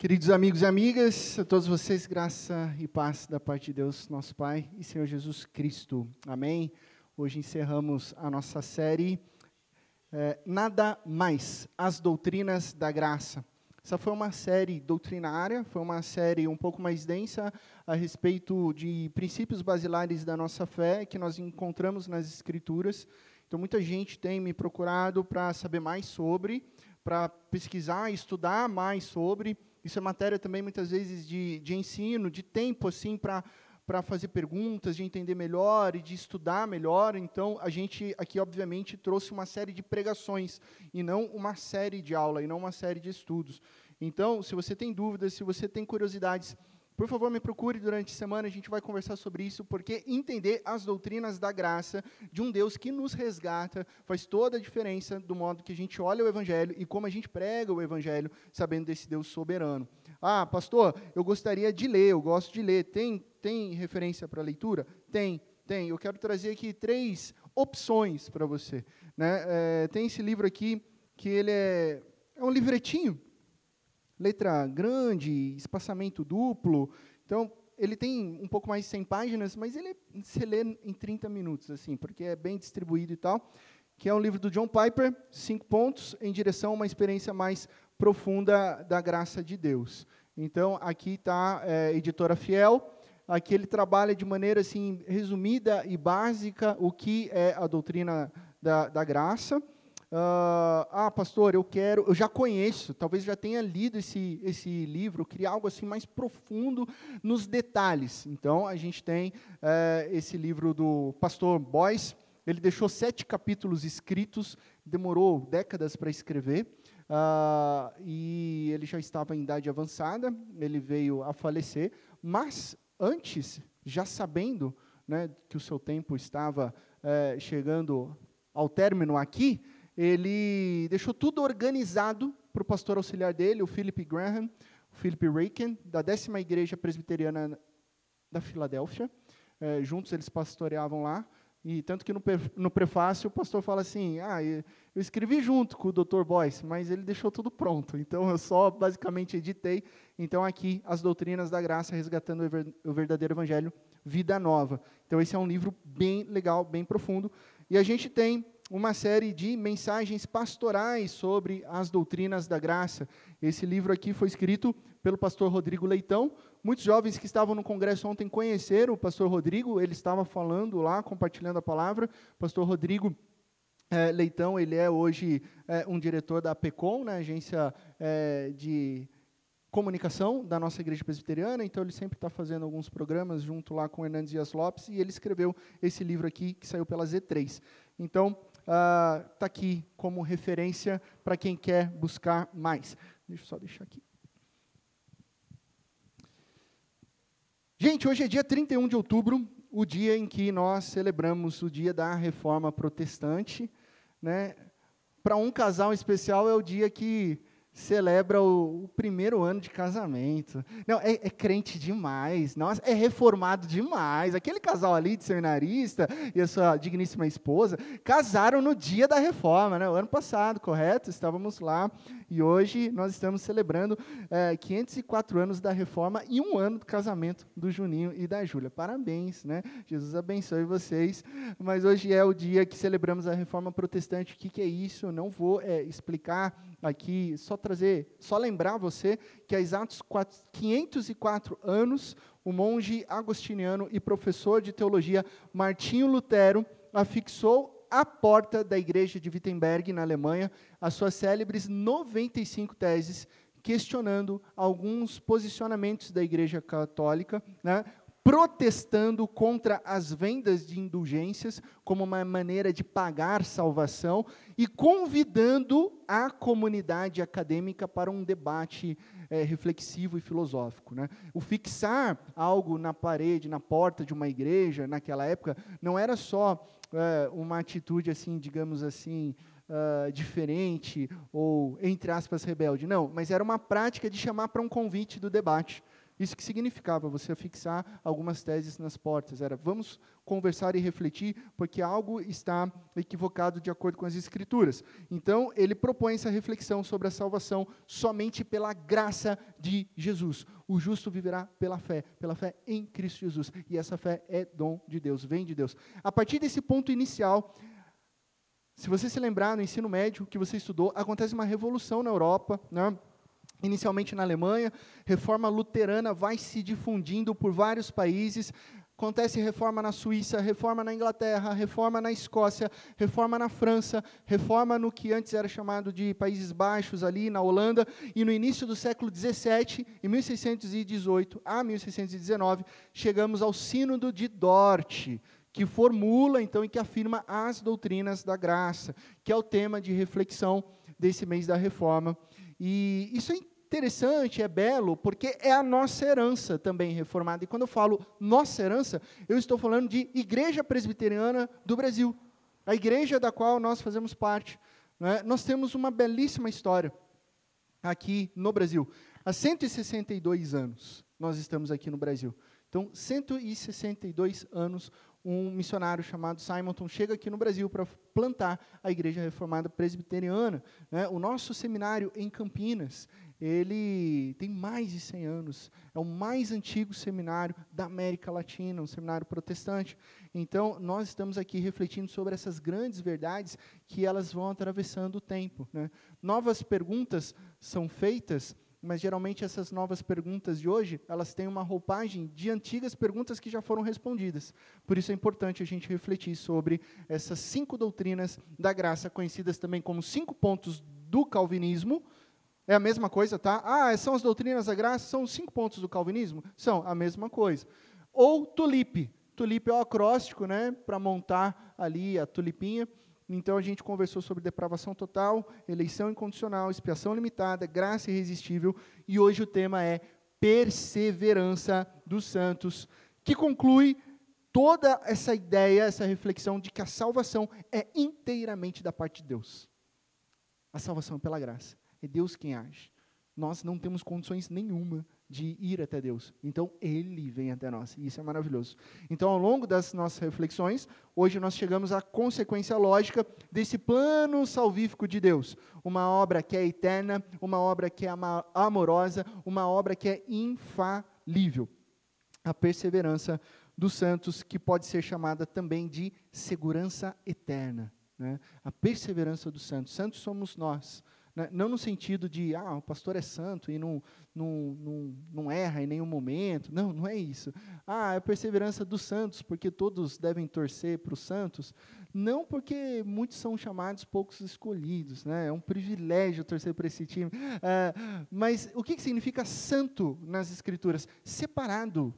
Queridos amigos e amigas, a todos vocês, graça e paz da parte de Deus, nosso Pai e Senhor Jesus Cristo. Amém? Hoje encerramos a nossa série é, Nada Mais, as doutrinas da graça. Essa foi uma série doutrinária, foi uma série um pouco mais densa a respeito de princípios basilares da nossa fé que nós encontramos nas Escrituras. Então, muita gente tem me procurado para saber mais sobre, para pesquisar, estudar mais sobre. Isso é matéria também, muitas vezes, de, de ensino, de tempo, assim, para para fazer perguntas, de entender melhor e de estudar melhor. Então, a gente aqui, obviamente, trouxe uma série de pregações e não uma série de aula, e não uma série de estudos. Então, se você tem dúvidas, se você tem curiosidades por favor, me procure durante a semana, a gente vai conversar sobre isso, porque entender as doutrinas da graça de um Deus que nos resgata faz toda a diferença do modo que a gente olha o Evangelho e como a gente prega o Evangelho, sabendo desse Deus soberano. Ah, pastor, eu gostaria de ler, eu gosto de ler. Tem, tem referência para leitura? Tem, tem. Eu quero trazer aqui três opções para você. Né? É, tem esse livro aqui, que ele é, é um livretinho, letra grande, espaçamento duplo. Então, ele tem um pouco mais de 100 páginas, mas ele se lê em 30 minutos, assim, porque é bem distribuído e tal. Que é um livro do John Piper, cinco pontos em direção a uma experiência mais profunda da graça de Deus. Então, aqui está é, editora Fiel. Aqui ele trabalha de maneira assim resumida e básica o que é a doutrina da, da graça. Uh, ah, pastor, eu quero, eu já conheço, talvez já tenha lido esse, esse livro, eu queria algo assim mais profundo nos detalhes. Então, a gente tem uh, esse livro do pastor Boyce, ele deixou sete capítulos escritos, demorou décadas para escrever, uh, e ele já estava em idade avançada, ele veio a falecer, mas antes, já sabendo né, que o seu tempo estava uh, chegando ao término aqui, ele deixou tudo organizado para o pastor auxiliar dele, o Philip Graham, o Philip Raken, da décima igreja presbiteriana da Filadélfia. É, juntos eles pastoreavam lá. E tanto que no, no prefácio o pastor fala assim: ah, eu escrevi junto com o Dr. Boyce, mas ele deixou tudo pronto. Então eu só basicamente editei. Então aqui as doutrinas da graça resgatando o verdadeiro evangelho, vida nova. Então esse é um livro bem legal, bem profundo. E a gente tem uma série de mensagens pastorais sobre as doutrinas da graça. Esse livro aqui foi escrito pelo pastor Rodrigo Leitão. Muitos jovens que estavam no congresso ontem conheceram o pastor Rodrigo, ele estava falando lá, compartilhando a palavra. pastor Rodrigo é, Leitão, ele é hoje é, um diretor da PECOM, né, agência é, de comunicação da nossa igreja presbiteriana, então ele sempre está fazendo alguns programas junto lá com Hernandes Dias Lopes, e ele escreveu esse livro aqui, que saiu pela Z3. Então, está uh, aqui como referência para quem quer buscar mais. Deixa eu só deixar aqui. Gente, hoje é dia 31 de outubro, o dia em que nós celebramos o dia da reforma protestante. Né? Para um casal especial, é o dia que celebra o, o, primeiro ano de casamento. Não, é, é, crente demais, nossa, é reformado demais. Aquele casal ali de seminarista e a sua digníssima esposa casaram no dia da reforma, né? O ano passado, correto? Estávamos lá e hoje nós estamos celebrando é, 504 anos da reforma e um ano do casamento do Juninho e da Júlia. Parabéns, né? Jesus abençoe vocês. Mas hoje é o dia que celebramos a reforma protestante. O que, que é isso? Eu não vou é, explicar aqui, só trazer, só lembrar você que há exatos 504 anos, o monge agostiniano e professor de teologia Martinho Lutero afixou à porta da igreja de Wittenberg, na Alemanha, as suas célebres 95 teses, questionando alguns posicionamentos da igreja católica, né, protestando contra as vendas de indulgências como uma maneira de pagar salvação e convidando a comunidade acadêmica para um debate é, reflexivo e filosófico. Né? O fixar algo na parede, na porta de uma igreja, naquela época, não era só é, uma atitude assim, digamos assim, uh, diferente ou entre aspas rebelde, não, mas era uma prática de chamar para um convite do debate. Isso que significava você fixar algumas teses nas portas. Era vamos conversar e refletir, porque algo está equivocado de acordo com as Escrituras. Então, ele propõe essa reflexão sobre a salvação somente pela graça de Jesus. O justo viverá pela fé, pela fé em Cristo Jesus. E essa fé é dom de Deus, vem de Deus. A partir desse ponto inicial, se você se lembrar no ensino médio que você estudou, acontece uma revolução na Europa, né? Inicialmente na Alemanha, reforma luterana vai se difundindo por vários países. Acontece reforma na Suíça, reforma na Inglaterra, reforma na Escócia, reforma na França, reforma no que antes era chamado de Países Baixos, ali na Holanda, e no início do século XVII, em 1618 a 1619, chegamos ao Sínodo de Dort, que formula então e que afirma as doutrinas da graça, que é o tema de reflexão desse mês da reforma. E isso é interessante, é belo, porque é a nossa herança também reformada. E quando eu falo nossa herança, eu estou falando de Igreja Presbiteriana do Brasil, a igreja da qual nós fazemos parte. Né? Nós temos uma belíssima história aqui no Brasil. Há 162 anos nós estamos aqui no Brasil. Então, 162 anos um missionário chamado Simonton chega aqui no Brasil para plantar a Igreja Reformada Presbiteriana. Né? O nosso seminário em Campinas, ele tem mais de 100 anos, é o mais antigo seminário da América Latina, um seminário protestante. Então, nós estamos aqui refletindo sobre essas grandes verdades que elas vão atravessando o tempo. Né? Novas perguntas são feitas mas geralmente essas novas perguntas de hoje, elas têm uma roupagem de antigas perguntas que já foram respondidas. Por isso é importante a gente refletir sobre essas cinco doutrinas da graça, conhecidas também como cinco pontos do calvinismo. É a mesma coisa, tá? Ah, são as doutrinas da graça, são os cinco pontos do calvinismo? São a mesma coisa. Ou tulipe. Tulipe é o acróstico, né, para montar ali a tulipinha. Então a gente conversou sobre depravação total, eleição incondicional, expiação limitada, graça irresistível, e hoje o tema é perseverança dos santos, que conclui toda essa ideia, essa reflexão de que a salvação é inteiramente da parte de Deus. A salvação é pela graça. É Deus quem age. Nós não temos condições nenhuma de ir até Deus. Então, Ele vem até nós, e isso é maravilhoso. Então, ao longo das nossas reflexões, hoje nós chegamos à consequência lógica desse plano salvífico de Deus. Uma obra que é eterna, uma obra que é amorosa, uma obra que é infalível. A perseverança dos santos, que pode ser chamada também de segurança eterna. Né? A perseverança dos santos. Santos somos nós. Né? Não no sentido de, ah, o pastor é santo e não, não, não, não erra em nenhum momento. Não, não é isso. Ah, é a perseverança dos santos, porque todos devem torcer para os santos. Não porque muitos são chamados, poucos escolhidos. Né? É um privilégio torcer para esse time. É, mas o que, que significa santo nas Escrituras? Separado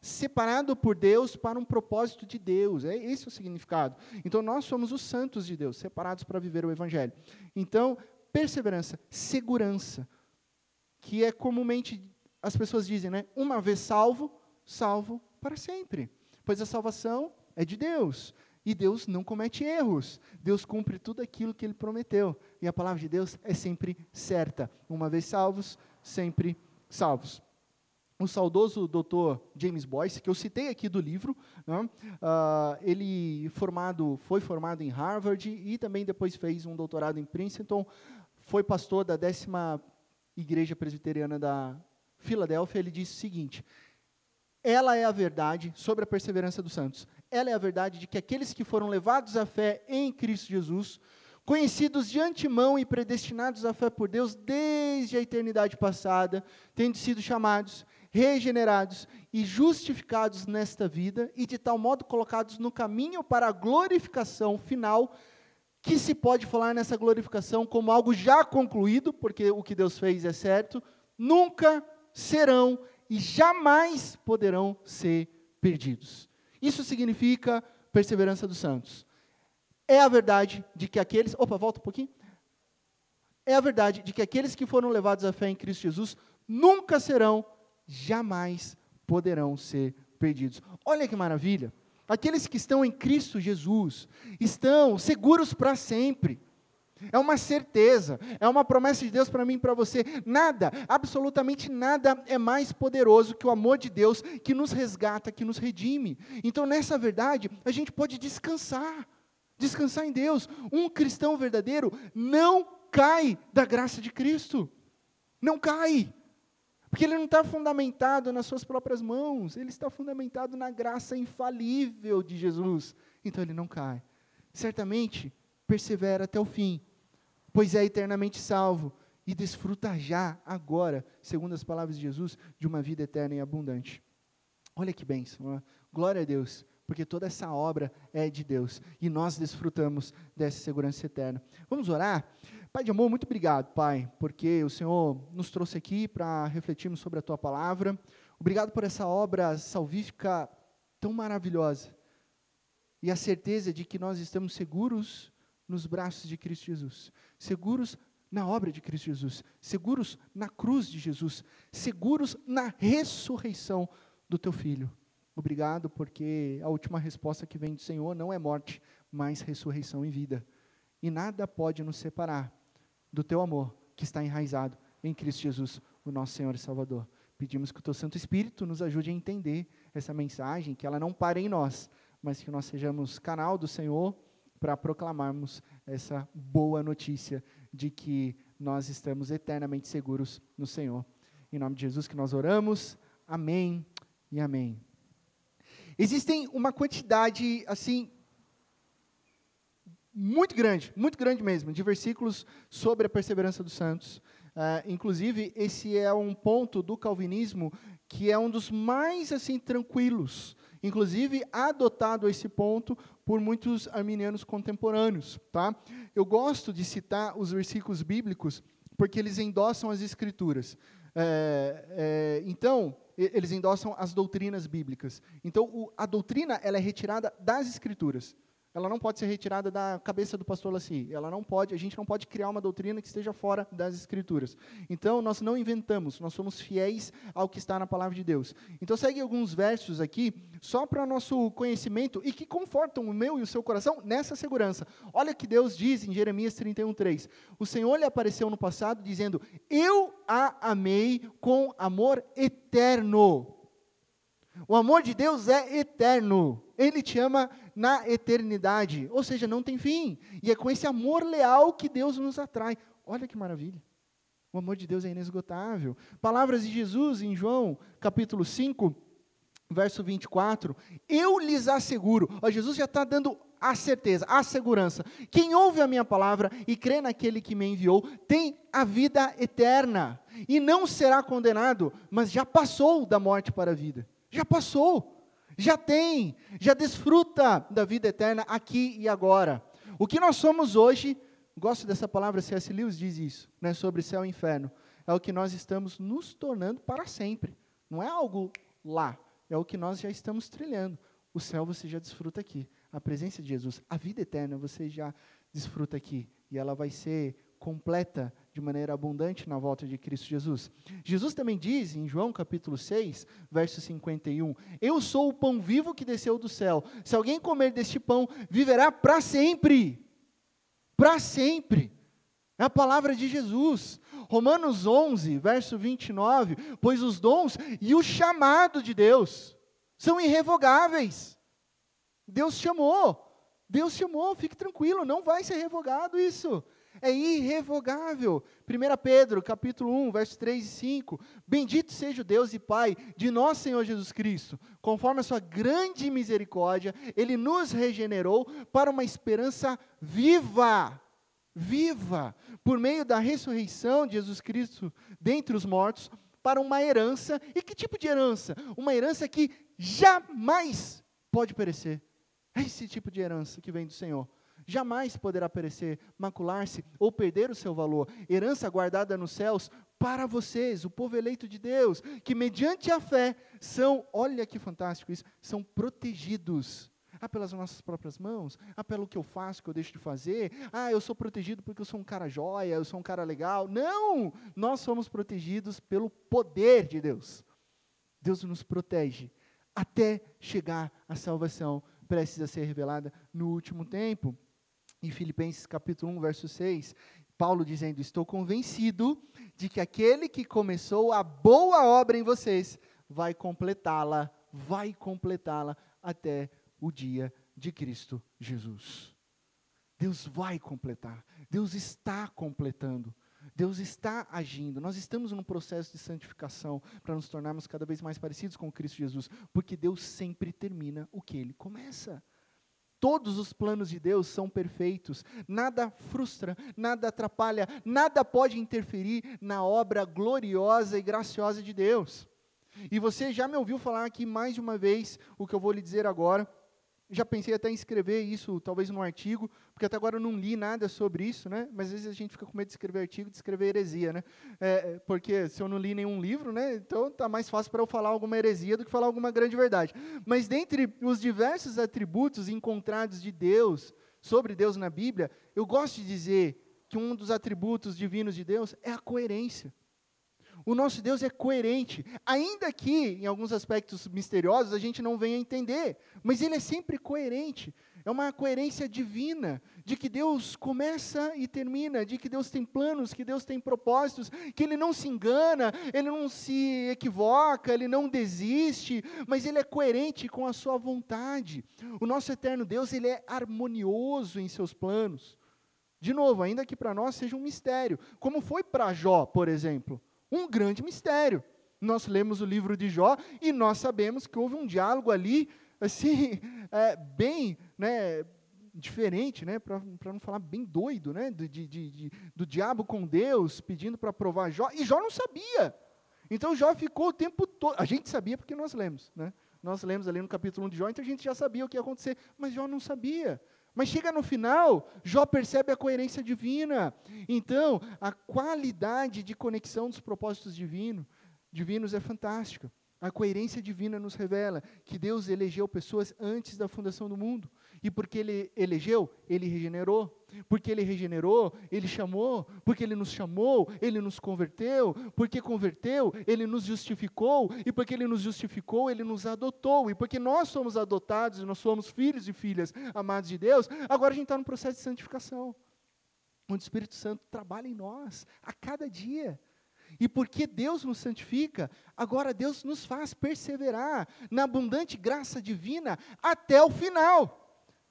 separado por Deus para um propósito de Deus. É esse o significado. Então nós somos os santos de Deus, separados para viver o evangelho. Então, perseverança, segurança, que é comumente as pessoas dizem, né? Uma vez salvo, salvo para sempre. Pois a salvação é de Deus. E Deus não comete erros. Deus cumpre tudo aquilo que ele prometeu. E a palavra de Deus é sempre certa. Uma vez salvos, sempre salvos. O saudoso doutor James Boyce, que eu citei aqui do livro, né, uh, ele formado, foi formado em Harvard e também depois fez um doutorado em Princeton foi pastor da décima igreja presbiteriana da Filadélfia, ele disse o seguinte: ela é a verdade sobre a perseverança dos santos. Ela é a verdade de que aqueles que foram levados à fé em Cristo Jesus, conhecidos de antemão e predestinados à fé por Deus desde a eternidade passada, tendo sido chamados, regenerados e justificados nesta vida, e de tal modo colocados no caminho para a glorificação final que se pode falar nessa glorificação como algo já concluído, porque o que Deus fez é certo, nunca serão e jamais poderão ser perdidos. Isso significa perseverança dos santos. É a verdade de que aqueles. Opa, volta um pouquinho. É a verdade de que aqueles que foram levados à fé em Cristo Jesus nunca serão, jamais poderão ser perdidos. Olha que maravilha. Aqueles que estão em Cristo Jesus estão seguros para sempre. É uma certeza, é uma promessa de Deus para mim e para você. Nada, absolutamente nada é mais poderoso que o amor de Deus que nos resgata, que nos redime. Então, nessa verdade, a gente pode descansar. Descansar em Deus. Um cristão verdadeiro não cai da graça de Cristo. Não cai. Porque ele não está fundamentado nas suas próprias mãos, ele está fundamentado na graça infalível de Jesus. Então ele não cai. Certamente persevera até o fim, pois é eternamente salvo e desfruta já, agora, segundo as palavras de Jesus, de uma vida eterna e abundante. Olha que bênção, glória a Deus, porque toda essa obra é de Deus e nós desfrutamos dessa segurança eterna. Vamos orar? Pai de amor, muito obrigado, Pai, porque o Senhor nos trouxe aqui para refletirmos sobre a Tua palavra. Obrigado por essa obra salvífica tão maravilhosa e a certeza de que nós estamos seguros nos braços de Cristo Jesus, seguros na obra de Cristo Jesus, seguros na cruz de Jesus, seguros na ressurreição do Teu Filho. Obrigado, porque a última resposta que vem do Senhor não é morte, mas ressurreição e vida. E nada pode nos separar do teu amor que está enraizado em Cristo Jesus, o nosso Senhor e Salvador. Pedimos que o teu Santo Espírito nos ajude a entender essa mensagem, que ela não pare em nós, mas que nós sejamos canal do Senhor para proclamarmos essa boa notícia de que nós estamos eternamente seguros no Senhor. Em nome de Jesus que nós oramos. Amém e amém. Existem uma quantidade assim muito grande, muito grande mesmo, de versículos sobre a perseverança dos santos. Uh, inclusive, esse é um ponto do calvinismo que é um dos mais assim tranquilos, inclusive adotado esse ponto por muitos arminianos contemporâneos. Tá? Eu gosto de citar os versículos bíblicos porque eles endossam as escrituras. É, é, então, eles endossam as doutrinas bíblicas. Então, o, a doutrina ela é retirada das escrituras. Ela não pode ser retirada da cabeça do pastor Laci. Ela não pode, a gente não pode criar uma doutrina que esteja fora das escrituras. Então, nós não inventamos, nós somos fiéis ao que está na palavra de Deus. Então, segue alguns versos aqui, só para nosso conhecimento e que confortam o meu e o seu coração nessa segurança. Olha que Deus diz em Jeremias 31:3. O Senhor lhe apareceu no passado dizendo: "Eu a amei com amor eterno". O amor de Deus é eterno. Ele te ama na eternidade, ou seja, não tem fim. E é com esse amor leal que Deus nos atrai. Olha que maravilha. O amor de Deus é inesgotável. Palavras de Jesus em João, capítulo 5, verso 24. Eu lhes asseguro, ó, Jesus já está dando a certeza, a segurança. Quem ouve a minha palavra e crê naquele que me enviou, tem a vida eterna. E não será condenado, mas já passou da morte para a vida. Já passou já tem, já desfruta da vida eterna aqui e agora. O que nós somos hoje, gosto dessa palavra, C.S. Lewis diz isso, né, sobre céu e inferno, é o que nós estamos nos tornando para sempre. Não é algo lá, é o que nós já estamos trilhando. O céu você já desfruta aqui, a presença de Jesus, a vida eterna você já desfruta aqui, e ela vai ser completa de maneira abundante na volta de Cristo Jesus. Jesus também diz em João capítulo 6, verso 51, Eu sou o pão vivo que desceu do céu. Se alguém comer deste pão, viverá para sempre. Para sempre. É a palavra de Jesus. Romanos 11, verso 29, pois os dons e o chamado de Deus são irrevogáveis. Deus chamou. Deus chamou, fique tranquilo, não vai ser revogado isso é irrevogável. 1 Pedro, capítulo 1, versos 3 e 5. Bendito seja o Deus e Pai de nosso Senhor Jesus Cristo. Conforme a sua grande misericórdia, Ele nos regenerou para uma esperança viva. Viva! Por meio da ressurreição de Jesus Cristo dentre os mortos, para uma herança. E que tipo de herança? Uma herança que jamais pode perecer. É esse tipo de herança que vem do Senhor jamais poderá perecer, macular-se ou perder o seu valor. Herança guardada nos céus para vocês, o povo eleito de Deus, que mediante a fé são, olha que fantástico isso, são protegidos. Ah, pelas nossas próprias mãos? Ah, pelo que eu faço, que eu deixo de fazer? Ah, eu sou protegido porque eu sou um cara jóia, eu sou um cara legal. Não! Nós somos protegidos pelo poder de Deus. Deus nos protege até chegar à salvação, precisa ser revelada no último tempo. Em Filipenses capítulo 1, verso 6, Paulo dizendo: Estou convencido de que aquele que começou a boa obra em vocês vai completá-la, vai completá-la até o dia de Cristo Jesus. Deus vai completar, Deus está completando. Deus está agindo. Nós estamos num processo de santificação para nos tornarmos cada vez mais parecidos com Cristo Jesus, porque Deus sempre termina o que ele começa. Todos os planos de Deus são perfeitos, nada frustra, nada atrapalha, nada pode interferir na obra gloriosa e graciosa de Deus. E você já me ouviu falar aqui mais de uma vez o que eu vou lhe dizer agora já pensei até em escrever isso, talvez num artigo, porque até agora eu não li nada sobre isso, né? Mas às vezes a gente fica com medo de escrever artigo, de escrever heresia, né? É, porque se eu não li nenhum livro, né? Então tá mais fácil para eu falar alguma heresia do que falar alguma grande verdade. Mas dentre os diversos atributos encontrados de Deus, sobre Deus na Bíblia, eu gosto de dizer que um dos atributos divinos de Deus é a coerência. O nosso Deus é coerente, ainda que em alguns aspectos misteriosos a gente não venha entender, mas ele é sempre coerente. É uma coerência divina, de que Deus começa e termina, de que Deus tem planos, que Deus tem propósitos, que Ele não se engana, Ele não se equivoca, Ele não desiste, mas Ele é coerente com a Sua vontade. O nosso eterno Deus, Ele é harmonioso em seus planos. De novo, ainda que para nós seja um mistério, como foi para Jó, por exemplo um grande mistério. Nós lemos o livro de Jó e nós sabemos que houve um diálogo ali, assim, é, bem né, diferente, né, para não falar bem doido, né, de, de, de, do diabo com Deus, pedindo para provar Jó, e Jó não sabia. Então Jó ficou o tempo todo. A gente sabia porque nós lemos, né? Nós lemos ali no capítulo 1 de Jó, então a gente já sabia o que ia acontecer, mas Jó não sabia. Mas chega no final, Jó percebe a coerência divina. Então, a qualidade de conexão dos propósitos divino, divinos é fantástica. A coerência divina nos revela que Deus elegeu pessoas antes da fundação do mundo. E porque Ele elegeu, Ele regenerou. Porque Ele regenerou, Ele chamou. Porque Ele nos chamou, Ele nos converteu. Porque converteu, Ele nos justificou. E porque Ele nos justificou, Ele nos adotou. E porque nós somos adotados, nós somos filhos e filhas amados de Deus, agora a gente está no processo de santificação. Onde o Espírito Santo trabalha em nós a cada dia. E porque Deus nos santifica, agora Deus nos faz perseverar na abundante graça divina até o final.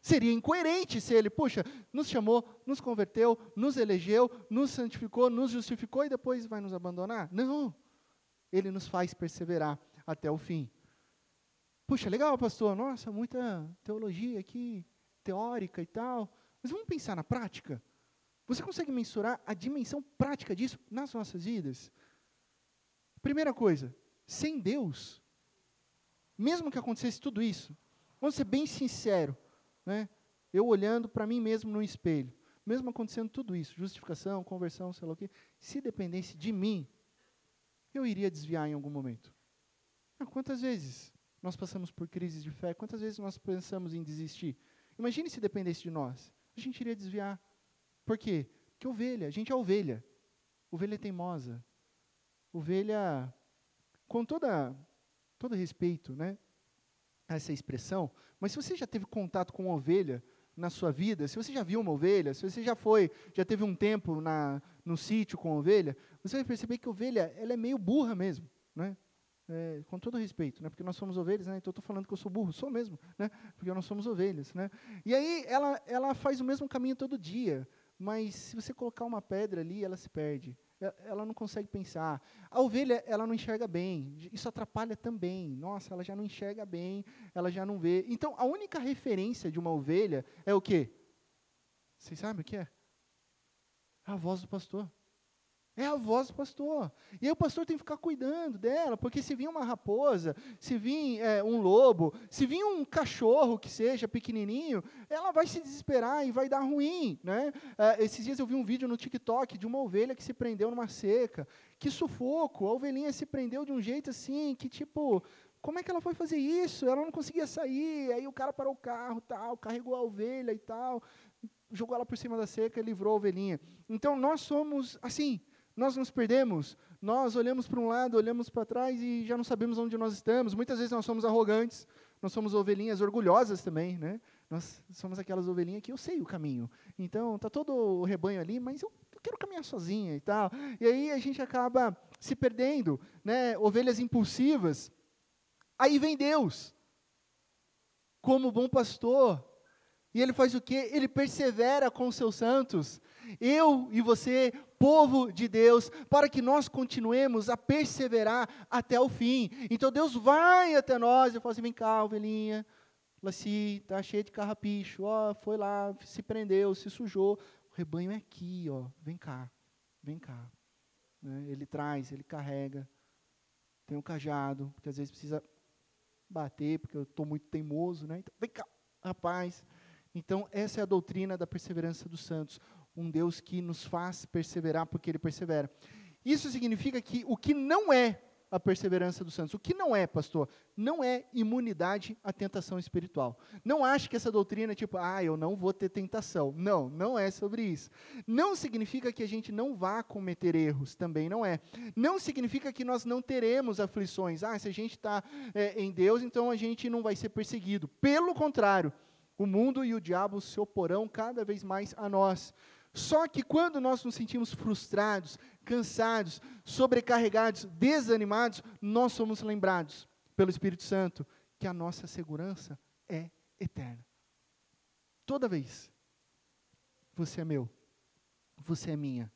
Seria incoerente se ele, puxa, nos chamou, nos converteu, nos elegeu, nos santificou, nos justificou e depois vai nos abandonar? Não. Ele nos faz perseverar até o fim. Puxa, legal, pastor. Nossa, muita teologia aqui, teórica e tal. Mas vamos pensar na prática? Você consegue mensurar a dimensão prática disso nas nossas vidas? Primeira coisa, sem Deus, mesmo que acontecesse tudo isso, vamos ser bem sincero, né? Eu olhando para mim mesmo no espelho, mesmo acontecendo tudo isso, justificação, conversão, sei lá o quê, se dependesse de mim, eu iria desviar em algum momento. Ah, quantas vezes nós passamos por crises de fé? Quantas vezes nós pensamos em desistir? Imagine se dependesse de nós. A gente iria desviar. Por quê? Porque ovelha, a gente é ovelha. Ovelha teimosa. Ovelha, com toda, todo respeito, né? Essa expressão, mas se você já teve contato com ovelha na sua vida, se você já viu uma ovelha, se você já foi, já teve um tempo na, no sítio com ovelha, você vai perceber que a ovelha ela é meio burra mesmo, né? É, com todo respeito, né? Porque nós somos ovelhas, né? Então estou falando que eu sou burro, sou mesmo, né? Porque nós somos ovelhas, né? E aí ela ela faz o mesmo caminho todo dia mas se você colocar uma pedra ali, ela se perde. Ela não consegue pensar. A ovelha, ela não enxerga bem. Isso atrapalha também. Nossa, ela já não enxerga bem, ela já não vê. Então, a única referência de uma ovelha é o quê? Vocês sabem o que é? A voz do pastor. É a voz do pastor. E aí o pastor tem que ficar cuidando dela, porque se vir uma raposa, se vir é, um lobo, se vir um cachorro que seja pequenininho, ela vai se desesperar e vai dar ruim. Né? É, esses dias eu vi um vídeo no TikTok de uma ovelha que se prendeu numa seca. Que sufoco! A ovelhinha se prendeu de um jeito assim, que tipo, como é que ela foi fazer isso? Ela não conseguia sair. Aí o cara parou o carro, tal, carregou a ovelha e tal, jogou ela por cima da seca e livrou a ovelhinha. Então nós somos assim nós nos perdemos, nós olhamos para um lado, olhamos para trás e já não sabemos onde nós estamos. Muitas vezes nós somos arrogantes, nós somos ovelhinhas orgulhosas também, né? Nós somos aquelas ovelhinhas que eu sei o caminho. Então, tá todo o rebanho ali, mas eu, eu quero caminhar sozinha e tal. E aí a gente acaba se perdendo, né? Ovelhas impulsivas. Aí vem Deus, como bom pastor, e ele faz o quê? Ele persevera com seus santos. Eu e você, povo de Deus, para que nós continuemos a perseverar até o fim. Então Deus vai até nós e fala assim: vem cá, ovelhinha. Laci, tá cheio de carrapicho, ó, foi lá, se prendeu, se sujou. O rebanho é aqui, ó, vem cá, vem cá. Né? Ele traz, ele carrega. Tem um cajado, porque às vezes precisa bater, porque eu estou muito teimoso, né? Então, vem cá, rapaz. Então, essa é a doutrina da perseverança dos santos. Um Deus que nos faz perseverar porque ele persevera. Isso significa que o que não é a perseverança dos santos. O que não é, pastor? Não é imunidade à tentação espiritual. Não ache que essa doutrina é tipo, ah, eu não vou ter tentação. Não, não é sobre isso. Não significa que a gente não vá cometer erros, também não é. Não significa que nós não teremos aflições. Ah, se a gente está é, em Deus, então a gente não vai ser perseguido. Pelo contrário, o mundo e o diabo se oporão cada vez mais a nós. Só que quando nós nos sentimos frustrados, cansados, sobrecarregados, desanimados, nós somos lembrados pelo Espírito Santo que a nossa segurança é eterna. Toda vez. Você é meu, você é minha,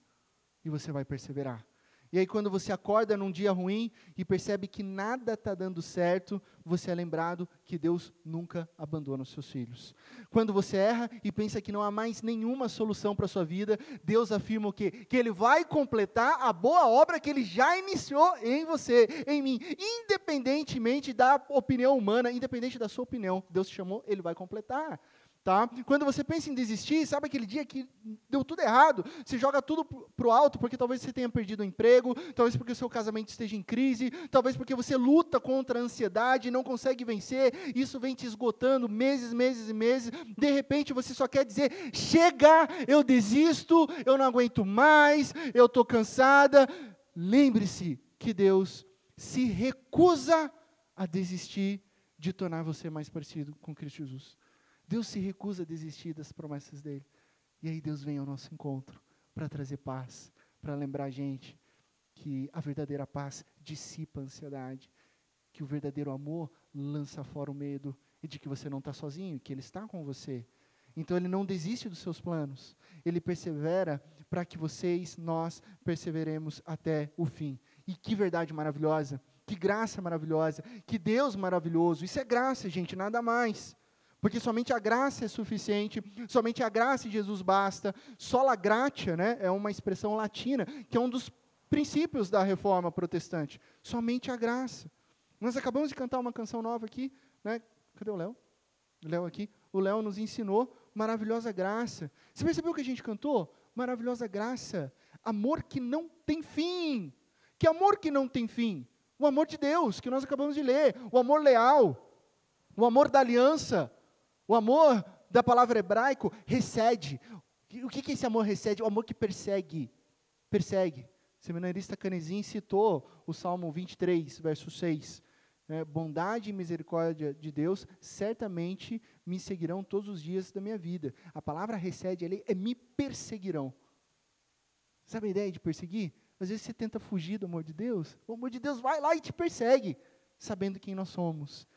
e você vai perseverar. E aí, quando você acorda num dia ruim e percebe que nada está dando certo, você é lembrado que Deus nunca abandona os seus filhos. Quando você erra e pensa que não há mais nenhuma solução para a sua vida, Deus afirma o quê? Que Ele vai completar a boa obra que Ele já iniciou em você, em mim. Independentemente da opinião humana, independente da sua opinião, Deus te chamou, Ele vai completar. Tá? Quando você pensa em desistir, sabe aquele dia que deu tudo errado? Você joga tudo para o alto porque talvez você tenha perdido o emprego, talvez porque o seu casamento esteja em crise, talvez porque você luta contra a ansiedade e não consegue vencer, isso vem te esgotando meses, meses e meses. De repente você só quer dizer: chega, eu desisto, eu não aguento mais, eu estou cansada. Lembre-se que Deus se recusa a desistir de tornar você mais parecido com Cristo Jesus. Deus se recusa a desistir das promessas dele. E aí Deus vem ao nosso encontro para trazer paz, para lembrar a gente que a verdadeira paz dissipa a ansiedade, que o verdadeiro amor lança fora o medo e de que você não está sozinho, que Ele está com você. Então Ele não desiste dos seus planos, Ele persevera para que vocês, nós, perseveremos até o fim. E que verdade maravilhosa, que graça maravilhosa, que Deus maravilhoso. Isso é graça, gente, nada mais. Porque somente a graça é suficiente, somente a graça de Jesus basta. Sola gratia, né, é uma expressão latina, que é um dos princípios da reforma protestante. Somente a graça. Nós acabamos de cantar uma canção nova aqui, né? Cadê o Léo? O Léo aqui. O Léo nos ensinou maravilhosa graça. Você percebeu o que a gente cantou? Maravilhosa graça. Amor que não tem fim. Que amor que não tem fim? O amor de Deus, que nós acabamos de ler. O amor leal. O amor da aliança o amor da palavra hebraico recede. O que, que esse amor recede? O amor que persegue. Persegue. Seminarista Canezin citou o Salmo 23, verso 6. É, bondade e misericórdia de Deus certamente me seguirão todos os dias da minha vida. A palavra recede ali é me perseguirão. Sabe a ideia de perseguir? Às vezes você tenta fugir do amor de Deus, o amor de Deus vai lá e te persegue, sabendo quem nós somos.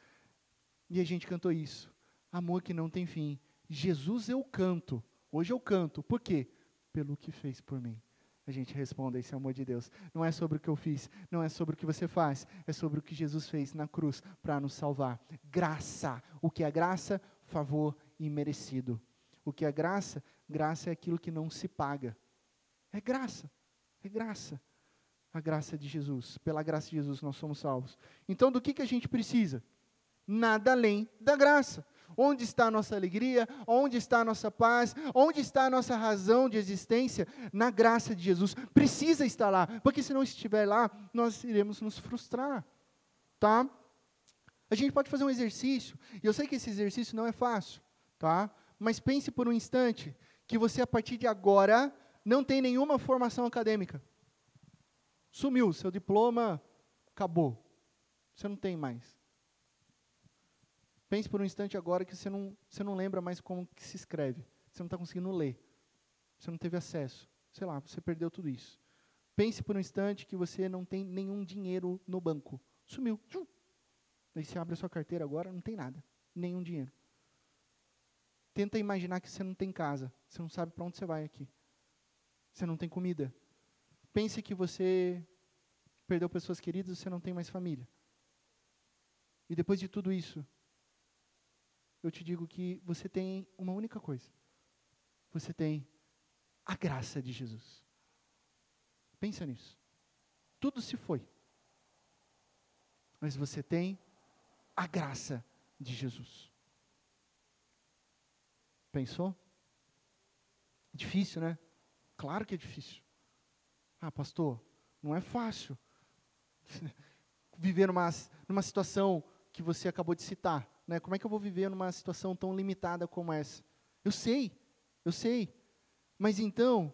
E a gente cantou isso amor que não tem fim. Jesus eu canto, hoje eu canto, por quê? Pelo que fez por mim. A gente responde a esse amor de Deus. Não é sobre o que eu fiz, não é sobre o que você faz, é sobre o que Jesus fez na cruz para nos salvar. Graça. O que é graça? Favor imerecido. O que é graça? Graça é aquilo que não se paga. É graça. É graça. A graça de Jesus. Pela graça de Jesus nós somos salvos. Então, do que, que a gente precisa? Nada além da graça. Onde está a nossa alegria? Onde está a nossa paz? Onde está a nossa razão de existência? Na graça de Jesus. Precisa estar lá, porque se não estiver lá, nós iremos nos frustrar. Tá? A gente pode fazer um exercício, e eu sei que esse exercício não é fácil, tá? Mas pense por um instante que você a partir de agora não tem nenhuma formação acadêmica. Sumiu, seu diploma acabou. Você não tem mais. Pense por um instante agora que você não, você não lembra mais como que se escreve. Você não está conseguindo ler. Você não teve acesso. Sei lá, você perdeu tudo isso. Pense por um instante que você não tem nenhum dinheiro no banco. Sumiu. Aí você abre a sua carteira agora, não tem nada. Nenhum dinheiro. Tenta imaginar que você não tem casa. Você não sabe para onde você vai aqui. Você não tem comida. Pense que você perdeu pessoas queridas, você não tem mais família. E depois de tudo isso, eu te digo que você tem uma única coisa. Você tem a graça de Jesus. Pensa nisso. Tudo se foi. Mas você tem a graça de Jesus. Pensou? Difícil, né? Claro que é difícil. Ah, pastor, não é fácil viver numa, numa situação que você acabou de citar. Né? Como é que eu vou viver numa situação tão limitada como essa? Eu sei, eu sei. Mas então,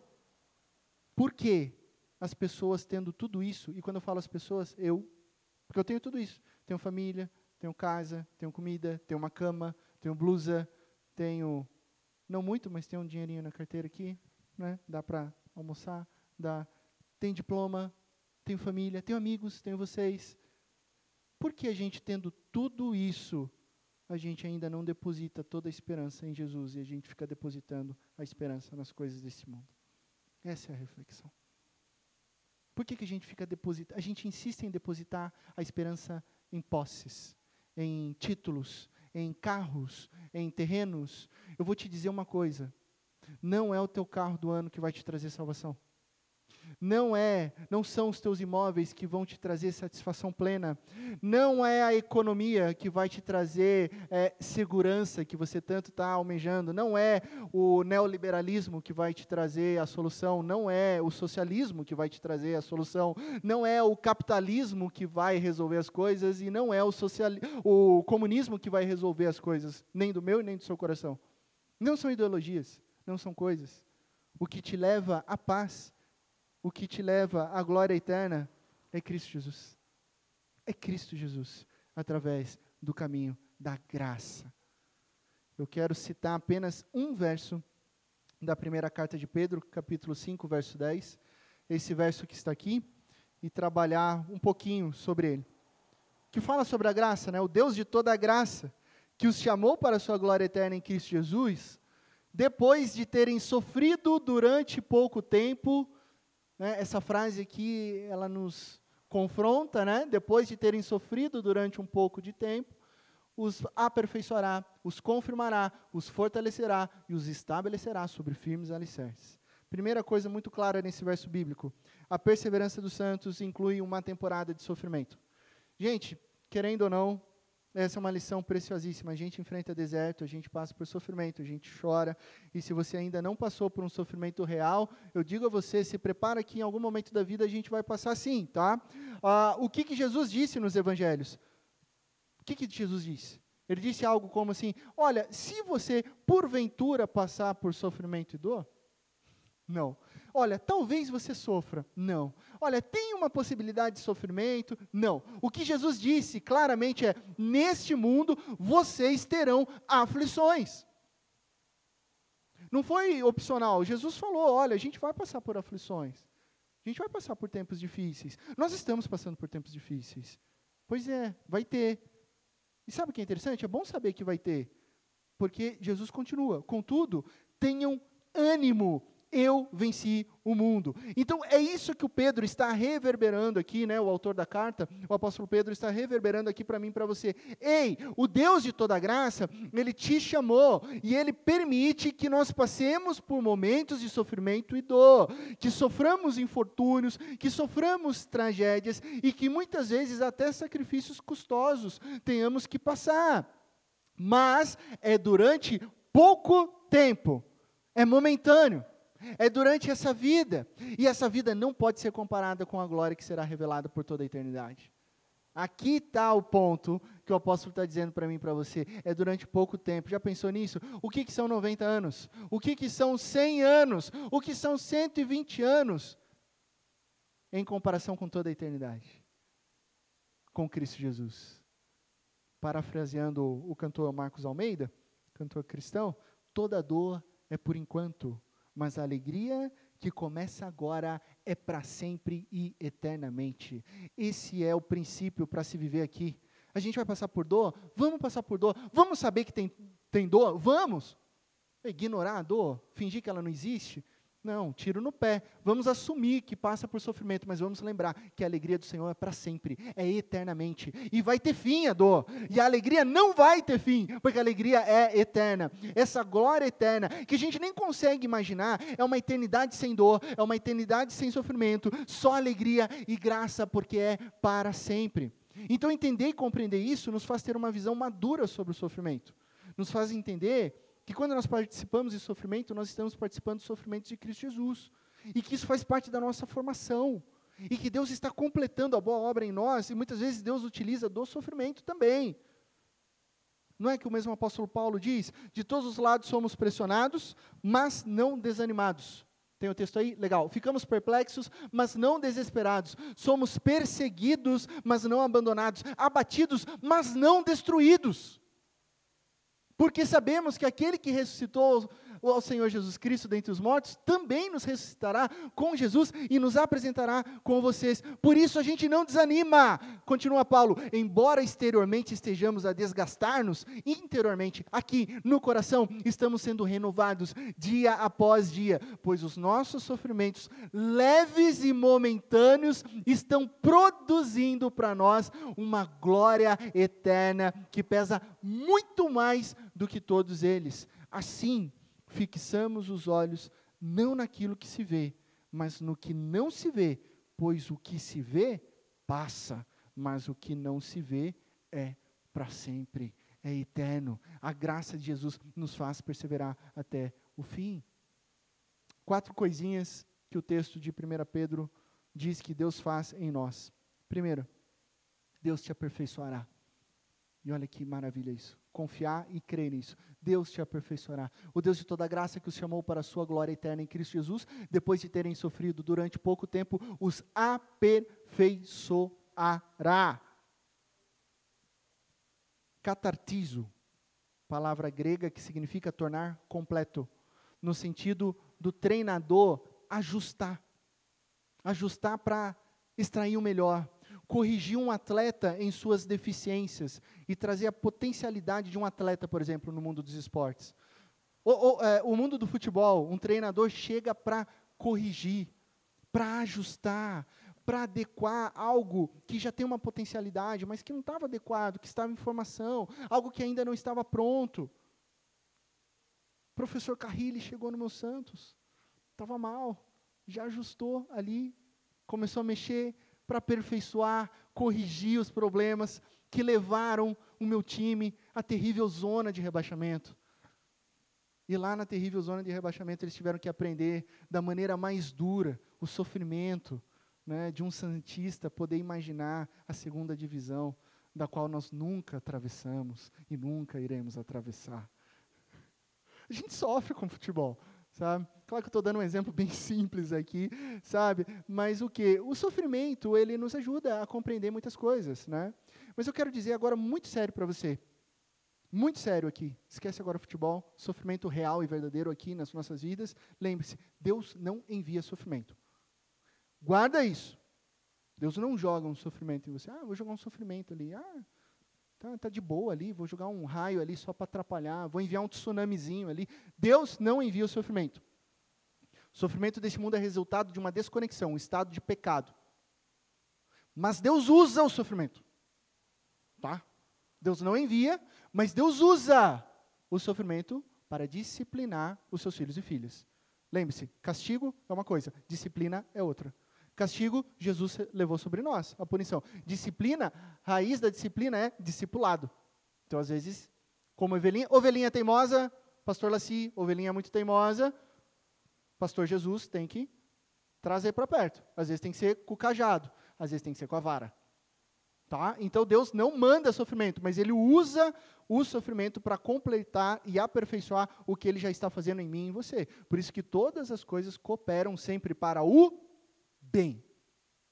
por que as pessoas tendo tudo isso, e quando eu falo as pessoas, eu, porque eu tenho tudo isso. Tenho família, tenho casa, tenho comida, tenho uma cama, tenho blusa, tenho, não muito, mas tenho um dinheirinho na carteira aqui, né? dá para almoçar, dá, tenho diploma, tenho família, tenho amigos, tenho vocês. Por que a gente tendo tudo isso a gente ainda não deposita toda a esperança em Jesus e a gente fica depositando a esperança nas coisas desse mundo. Essa é a reflexão. Por que, que a gente fica depositando? A gente insiste em depositar a esperança em posses, em títulos, em carros, em terrenos. Eu vou te dizer uma coisa: não é o teu carro do ano que vai te trazer salvação. Não é, não são os teus imóveis que vão te trazer satisfação plena. Não é a economia que vai te trazer é, segurança que você tanto está almejando. Não é o neoliberalismo que vai te trazer a solução. Não é o socialismo que vai te trazer a solução. Não é o capitalismo que vai resolver as coisas e não é o, social, o comunismo que vai resolver as coisas, nem do meu e nem do seu coração. Não são ideologias, não são coisas. O que te leva à paz o que te leva à glória eterna é Cristo Jesus. É Cristo Jesus, através do caminho da graça. Eu quero citar apenas um verso da primeira carta de Pedro, capítulo 5, verso 10. Esse verso que está aqui, e trabalhar um pouquinho sobre ele. Que fala sobre a graça, né? O Deus de toda a graça, que os chamou para a sua glória eterna em Cristo Jesus, depois de terem sofrido durante pouco tempo, né, essa frase aqui, ela nos confronta, né? depois de terem sofrido durante um pouco de tempo, os aperfeiçoará, os confirmará, os fortalecerá e os estabelecerá sobre firmes alicerces. Primeira coisa muito clara nesse verso bíblico: a perseverança dos santos inclui uma temporada de sofrimento. Gente, querendo ou não, essa é uma lição preciosíssima. A gente enfrenta deserto, a gente passa por sofrimento, a gente chora. E se você ainda não passou por um sofrimento real, eu digo a você, se prepara que em algum momento da vida a gente vai passar sim, tá? Ah, o que, que Jesus disse nos evangelhos? O que, que Jesus disse? Ele disse algo como assim: Olha, se você porventura passar por sofrimento e dor, não. Olha, talvez você sofra. Não. Olha, tem uma possibilidade de sofrimento? Não. O que Jesus disse claramente é: neste mundo vocês terão aflições. Não foi opcional. Jesus falou: olha, a gente vai passar por aflições. A gente vai passar por tempos difíceis. Nós estamos passando por tempos difíceis. Pois é, vai ter. E sabe o que é interessante? É bom saber que vai ter. Porque Jesus continua. Contudo, tenham ânimo eu venci o mundo. Então é isso que o Pedro está reverberando aqui, né? O autor da carta, o apóstolo Pedro está reverberando aqui para mim para você. Ei, o Deus de toda graça, ele te chamou e ele permite que nós passemos por momentos de sofrimento e dor, que soframos infortúnios, que soframos tragédias e que muitas vezes até sacrifícios custosos tenhamos que passar. Mas é durante pouco tempo. É momentâneo é durante essa vida. E essa vida não pode ser comparada com a glória que será revelada por toda a eternidade. Aqui está o ponto que o apóstolo está dizendo para mim e para você. É durante pouco tempo. Já pensou nisso? O que, que são 90 anos? O que, que são 100 anos? O que são 120 anos? Em comparação com toda a eternidade. Com Cristo Jesus. parafraseando o cantor Marcos Almeida, cantor cristão, toda dor é por enquanto, mas a alegria que começa agora é para sempre e eternamente. Esse é o princípio para se viver aqui. A gente vai passar por dor? Vamos passar por dor. Vamos saber que tem, tem dor? Vamos. Ignorar a dor? Fingir que ela não existe? Não, tiro no pé. Vamos assumir que passa por sofrimento, mas vamos lembrar que a alegria do Senhor é para sempre, é eternamente. E vai ter fim a dor. E a alegria não vai ter fim, porque a alegria é eterna. Essa glória eterna, que a gente nem consegue imaginar, é uma eternidade sem dor, é uma eternidade sem sofrimento, só alegria e graça, porque é para sempre. Então, entender e compreender isso nos faz ter uma visão madura sobre o sofrimento. Nos faz entender que quando nós participamos de sofrimento, nós estamos participando do sofrimento de Cristo Jesus. E que isso faz parte da nossa formação. E que Deus está completando a boa obra em nós, e muitas vezes Deus utiliza do sofrimento também. Não é que o mesmo apóstolo Paulo diz? De todos os lados somos pressionados, mas não desanimados. Tem o texto aí? Legal. Ficamos perplexos, mas não desesperados. Somos perseguidos, mas não abandonados. Abatidos, mas não destruídos. Porque sabemos que aquele que ressuscitou ao Senhor Jesus Cristo dentre os mortos, também nos ressuscitará com Jesus e nos apresentará com vocês. Por isso a gente não desanima. Continua Paulo, embora exteriormente estejamos a desgastar-nos, interiormente, aqui no coração, estamos sendo renovados dia após dia, pois os nossos sofrimentos leves momentâneos estão produzindo para nós uma glória eterna que pesa muito mais do que todos eles. Assim, fixamos os olhos não naquilo que se vê, mas no que não se vê, pois o que se vê passa, mas o que não se vê é para sempre, é eterno. A graça de Jesus nos faz perseverar até o fim. Quatro coisinhas que o texto de 1 Pedro diz que Deus faz em nós. Primeiro, Deus te aperfeiçoará. E olha que maravilha isso. Confiar e crer nisso. Deus te aperfeiçoará. O Deus de toda graça que os chamou para a sua glória eterna em Cristo Jesus, depois de terem sofrido durante pouco tempo, os aperfeiçoará. Catartizo, palavra grega que significa tornar completo, no sentido do treinador ajustar. Ajustar para extrair o melhor corrigir um atleta em suas deficiências e trazer a potencialidade de um atleta, por exemplo, no mundo dos esportes. O, o, é, o mundo do futebol, um treinador chega para corrigir, para ajustar, para adequar algo que já tem uma potencialidade, mas que não estava adequado, que estava em formação, algo que ainda não estava pronto. O professor Carrilli chegou no meu Santos, estava mal, já ajustou ali, começou a mexer, para aperfeiçoar, corrigir os problemas que levaram o meu time à terrível zona de rebaixamento. E lá na terrível zona de rebaixamento eles tiveram que aprender da maneira mais dura o sofrimento né, de um santista poder imaginar a segunda divisão, da qual nós nunca atravessamos e nunca iremos atravessar. A gente sofre com futebol sabe? Claro que eu estou dando um exemplo bem simples aqui, sabe? Mas o que? O sofrimento, ele nos ajuda a compreender muitas coisas, né? Mas eu quero dizer agora muito sério para você, muito sério aqui. Esquece agora o futebol, sofrimento real e verdadeiro aqui nas nossas vidas. Lembre-se, Deus não envia sofrimento. Guarda isso. Deus não joga um sofrimento em você. Ah, vou jogar um sofrimento ali. Ah, Tá, tá de boa ali, vou jogar um raio ali só para atrapalhar, vou enviar um tsunamizinho ali. Deus não envia o sofrimento. O sofrimento desse mundo é resultado de uma desconexão, um estado de pecado. Mas Deus usa o sofrimento. Tá? Deus não envia, mas Deus usa o sofrimento para disciplinar os seus filhos e filhas. Lembre-se, castigo é uma coisa, disciplina é outra. Castigo, Jesus levou sobre nós, a punição. Disciplina, raiz da disciplina é discipulado. Então, às vezes, como ovelhinha, ovelhinha teimosa, pastor Laci, ovelhinha muito teimosa, pastor Jesus tem que trazer para perto. Às vezes tem que ser com o cajado, às vezes tem que ser com a vara. Tá? Então Deus não manda sofrimento, mas Ele usa o sofrimento para completar e aperfeiçoar o que Ele já está fazendo em mim e em você. Por isso que todas as coisas cooperam sempre para o bem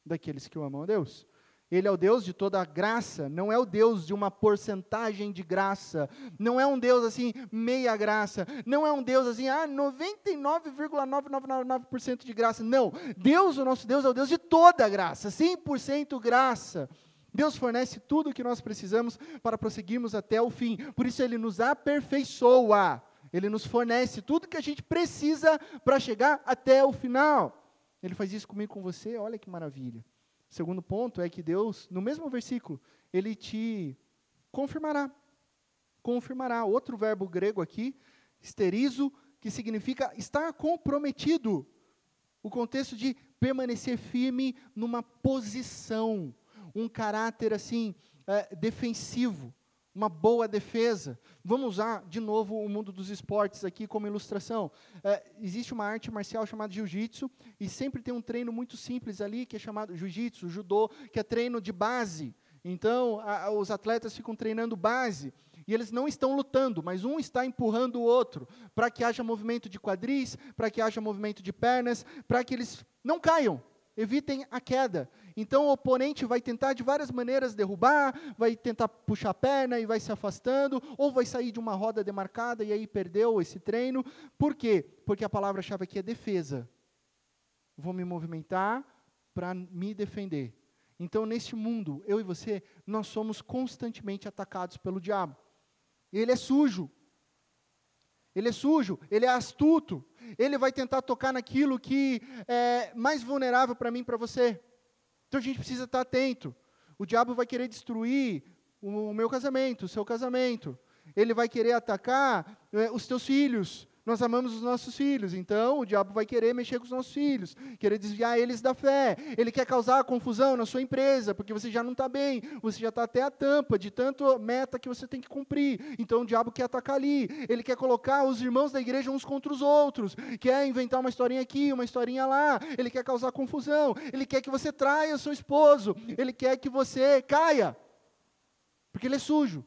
daqueles que o amam a Deus. Ele é o Deus de toda a graça, não é o Deus de uma porcentagem de graça, não é um Deus assim, meia graça, não é um Deus assim, ah, 99,9999% de graça. Não, Deus, o nosso Deus, é o Deus de toda a graça, 100% graça. Deus fornece tudo o que nós precisamos para prosseguirmos até o fim, por isso Ele nos aperfeiçoa, Ele nos fornece tudo que a gente precisa para chegar até o final. Ele faz isso comigo com você, olha que maravilha. Segundo ponto é que Deus, no mesmo versículo, ele te confirmará. Confirmará. Outro verbo grego aqui, esterizo, que significa estar comprometido. O contexto de permanecer firme numa posição, um caráter assim, é, defensivo uma boa defesa. Vamos usar de novo o mundo dos esportes aqui como ilustração. É, existe uma arte marcial chamada jiu-jitsu e sempre tem um treino muito simples ali que é chamado jiu-jitsu, judô, que é treino de base. Então, a, os atletas ficam treinando base e eles não estão lutando, mas um está empurrando o outro para que haja movimento de quadris, para que haja movimento de pernas, para que eles não caiam evitem a queda. Então o oponente vai tentar de várias maneiras derrubar, vai tentar puxar a perna e vai se afastando, ou vai sair de uma roda demarcada e aí perdeu esse treino. Por quê? Porque a palavra-chave aqui é defesa. Vou me movimentar para me defender. Então, neste mundo, eu e você, nós somos constantemente atacados pelo diabo. Ele é sujo, ele é sujo, ele é astuto, ele vai tentar tocar naquilo que é mais vulnerável para mim para você. Então a gente precisa estar atento. O diabo vai querer destruir o meu casamento, o seu casamento. Ele vai querer atacar é, os teus filhos, nós amamos os nossos filhos, então o diabo vai querer mexer com os nossos filhos, querer desviar eles da fé. Ele quer causar confusão na sua empresa, porque você já não está bem, você já está até a tampa de tanto meta que você tem que cumprir. Então o diabo quer atacar ali. Ele quer colocar os irmãos da igreja uns contra os outros, quer inventar uma historinha aqui, uma historinha lá. Ele quer causar confusão. Ele quer que você traia seu esposo. Ele quer que você caia, porque ele é sujo.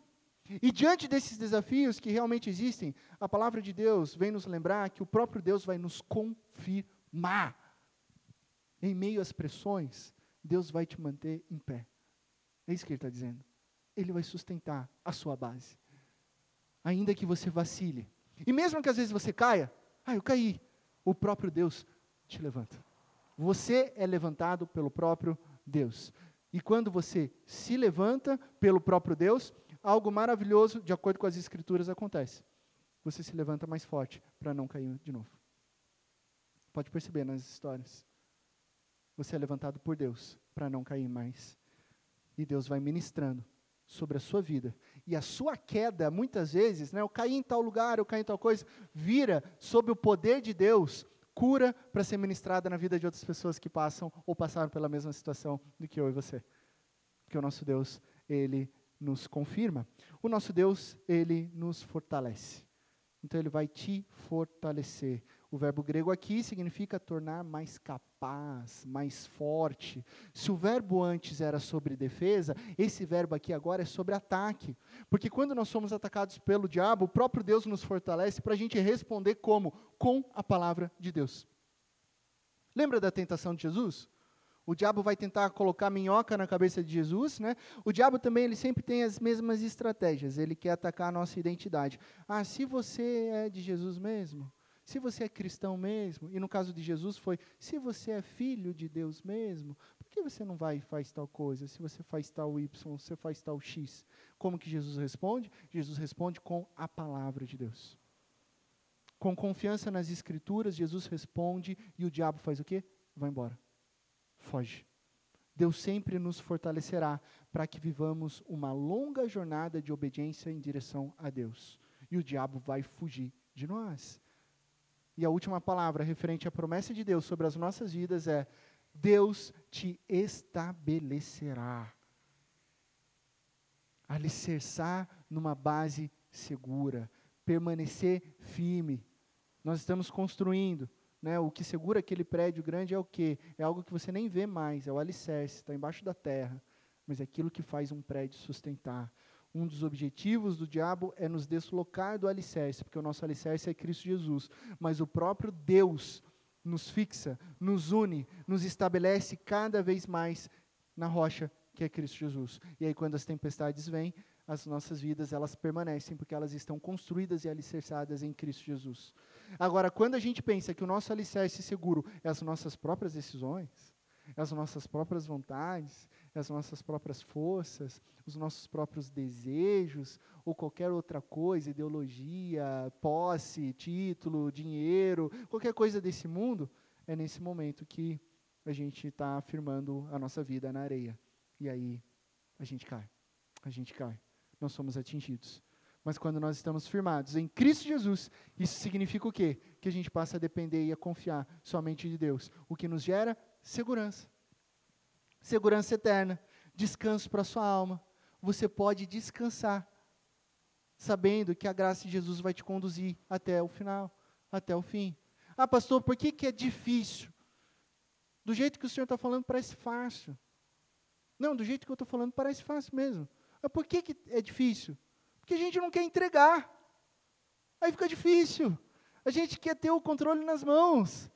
E diante desses desafios que realmente existem, a palavra de Deus vem nos lembrar que o próprio Deus vai nos confirmar. Em meio às pressões, Deus vai te manter em pé. É isso que ele está dizendo. Ele vai sustentar a sua base. Ainda que você vacile. E mesmo que às vezes você caia, ah, eu caí. O próprio Deus te levanta. Você é levantado pelo próprio Deus. E quando você se levanta pelo próprio Deus, algo maravilhoso, de acordo com as Escrituras, acontece. Você se levanta mais forte para não cair de novo. Pode perceber nas histórias. Você é levantado por Deus para não cair mais. E Deus vai ministrando sobre a sua vida. E a sua queda, muitas vezes, né, eu caí em tal lugar, eu caí em tal coisa, vira sob o poder de Deus, cura para ser ministrada na vida de outras pessoas que passam ou passaram pela mesma situação do que eu e você. Porque o nosso Deus, ele nos confirma. O nosso Deus, ele nos fortalece. Então ele vai te fortalecer. O verbo grego aqui significa tornar mais capaz, mais forte. Se o verbo antes era sobre defesa, esse verbo aqui agora é sobre ataque. Porque quando nós somos atacados pelo diabo, o próprio Deus nos fortalece para a gente responder como? Com a palavra de Deus. Lembra da tentação de Jesus? O diabo vai tentar colocar minhoca na cabeça de Jesus, né? O diabo também ele sempre tem as mesmas estratégias. Ele quer atacar a nossa identidade. Ah, se você é de Jesus mesmo, se você é cristão mesmo, e no caso de Jesus foi, se você é filho de Deus mesmo, por que você não vai e faz tal coisa? Se você faz tal Y, você faz tal X. Como que Jesus responde? Jesus responde com a palavra de Deus. Com confiança nas escrituras, Jesus responde e o diabo faz o quê? Vai embora foge. Deus sempre nos fortalecerá para que vivamos uma longa jornada de obediência em direção a Deus. E o diabo vai fugir de nós. E a última palavra referente à promessa de Deus sobre as nossas vidas é: Deus te estabelecerá. Alicerçar numa base segura, permanecer firme. Nós estamos construindo né, o que segura aquele prédio grande é o quê? É algo que você nem vê mais, é o alicerce, está embaixo da terra. Mas é aquilo que faz um prédio sustentar. Um dos objetivos do diabo é nos deslocar do alicerce, porque o nosso alicerce é Cristo Jesus. Mas o próprio Deus nos fixa, nos une, nos estabelece cada vez mais na rocha que é Cristo Jesus. E aí quando as tempestades vêm, as nossas vidas elas permanecem porque elas estão construídas e alicerçadas em Cristo Jesus. Agora, quando a gente pensa que o nosso alicerce seguro é as nossas próprias decisões, é as nossas próprias vontades, é as nossas próprias forças, os nossos próprios desejos, ou qualquer outra coisa, ideologia, posse, título, dinheiro, qualquer coisa desse mundo, é nesse momento que a gente está afirmando a nossa vida na areia. E aí a gente cai. A gente cai. Nós somos atingidos. Mas quando nós estamos firmados em Cristo Jesus, isso significa o quê? Que a gente passa a depender e a confiar somente de Deus. O que nos gera segurança. Segurança eterna. Descanso para a sua alma. Você pode descansar, sabendo que a graça de Jesus vai te conduzir até o final, até o fim. Ah, pastor, por que, que é difícil? Do jeito que o senhor está falando, parece fácil. Não, do jeito que eu estou falando, parece fácil mesmo. Mas por que, que é difícil? Porque a gente não quer entregar. Aí fica difícil. A gente quer ter o controle nas mãos.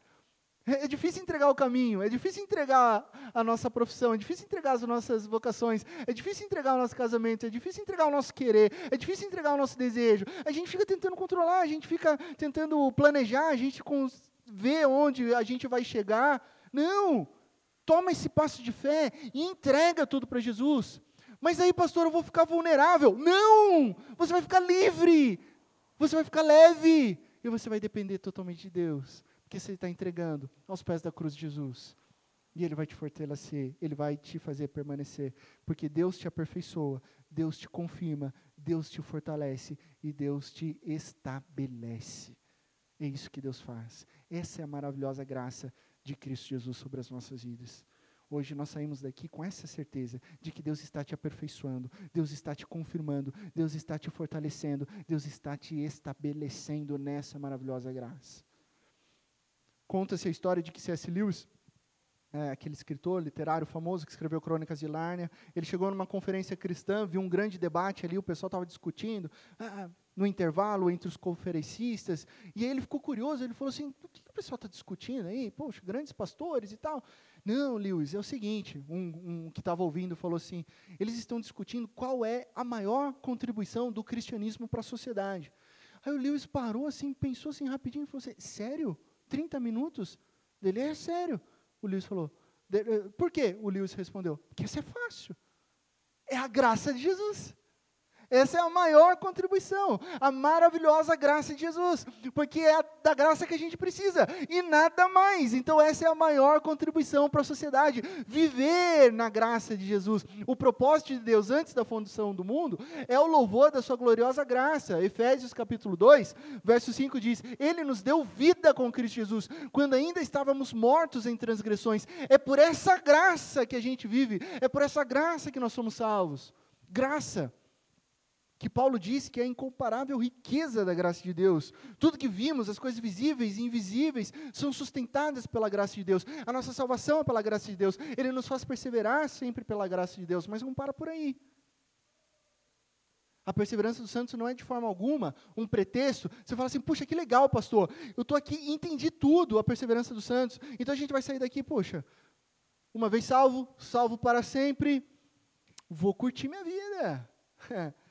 É, é difícil entregar o caminho, é difícil entregar a nossa profissão, é difícil entregar as nossas vocações, é difícil entregar o nosso casamento, é difícil entregar o nosso querer, é difícil entregar o nosso desejo. A gente fica tentando controlar, a gente fica tentando planejar, a gente vê onde a gente vai chegar. Não! Toma esse passo de fé e entrega tudo para Jesus. Mas aí, pastor, eu vou ficar vulnerável. Não! Você vai ficar livre. Você vai ficar leve. E você vai depender totalmente de Deus. Porque você está entregando aos pés da cruz de Jesus. E Ele vai te fortalecer, Ele vai te fazer permanecer. Porque Deus te aperfeiçoa, Deus te confirma, Deus te fortalece e Deus te estabelece. É isso que Deus faz. Essa é a maravilhosa graça de Cristo Jesus sobre as nossas vidas. Hoje nós saímos daqui com essa certeza de que Deus está te aperfeiçoando, Deus está te confirmando, Deus está te fortalecendo, Deus está te estabelecendo nessa maravilhosa graça. Conta-se a história de que C.S. Lewis, é, aquele escritor literário famoso que escreveu Crônicas de Lárnia, ele chegou numa conferência cristã, viu um grande debate ali, o pessoal estava discutindo, ah, no intervalo entre os conferencistas, e aí ele ficou curioso, ele falou assim, o que, que o pessoal está discutindo aí? Poxa, grandes pastores e tal. Não, Lewis, é o seguinte, um, um que estava ouvindo falou assim, eles estão discutindo qual é a maior contribuição do cristianismo para a sociedade. Aí o Lewis parou assim, pensou assim rapidinho e falou assim, sério? 30 minutos? Ele, é sério. O Lewis falou, eh, por quê? O Lewis respondeu, porque isso é fácil. É a graça de Jesus. Essa é a maior contribuição, a maravilhosa graça de Jesus, porque é da graça que a gente precisa e nada mais. Então, essa é a maior contribuição para a sociedade, viver na graça de Jesus. O propósito de Deus antes da fundação do mundo é o louvor da sua gloriosa graça. Efésios capítulo 2, verso 5 diz: Ele nos deu vida com Cristo Jesus, quando ainda estávamos mortos em transgressões. É por essa graça que a gente vive, é por essa graça que nós somos salvos. Graça que Paulo diz que é a incomparável riqueza da graça de Deus. Tudo que vimos, as coisas visíveis e invisíveis, são sustentadas pela graça de Deus. A nossa salvação é pela graça de Deus. Ele nos faz perseverar sempre pela graça de Deus, mas não para por aí. A perseverança dos santos não é de forma alguma um pretexto. Você fala assim, puxa, que legal, pastor. Eu estou aqui e entendi tudo, a perseverança dos santos. Então a gente vai sair daqui, poxa, uma vez salvo, salvo para sempre, vou curtir minha vida.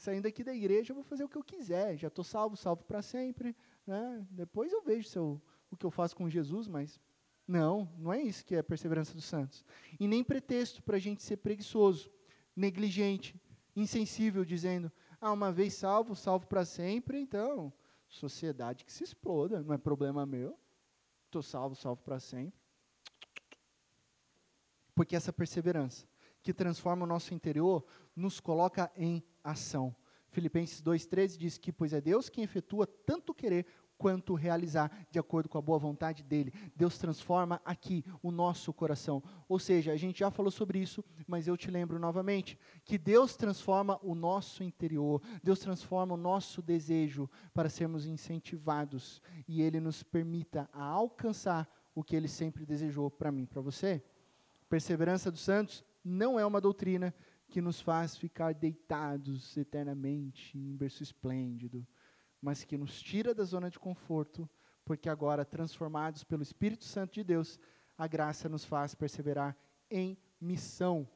saindo aqui da igreja, eu vou fazer o que eu quiser, já estou salvo, salvo para sempre. Né? Depois eu vejo se eu, o que eu faço com Jesus, mas não, não é isso que é a perseverança dos santos. E nem pretexto para a gente ser preguiçoso, negligente, insensível, dizendo, ah, uma vez salvo, salvo para sempre, então, sociedade que se exploda, não é problema meu, estou salvo, salvo para sempre. Porque essa perseverança, que transforma o nosso interior, nos coloca em ação. Filipenses 2,13 diz que, pois é Deus quem efetua tanto querer quanto realizar, de acordo com a boa vontade dele. Deus transforma aqui o nosso coração. Ou seja, a gente já falou sobre isso, mas eu te lembro novamente que Deus transforma o nosso interior, Deus transforma o nosso desejo para sermos incentivados e ele nos permita alcançar o que ele sempre desejou para mim, para você. Perseverança dos santos não é uma doutrina que nos faz ficar deitados eternamente em berço esplêndido, mas que nos tira da zona de conforto, porque agora, transformados pelo Espírito Santo de Deus, a graça nos faz perseverar em missão.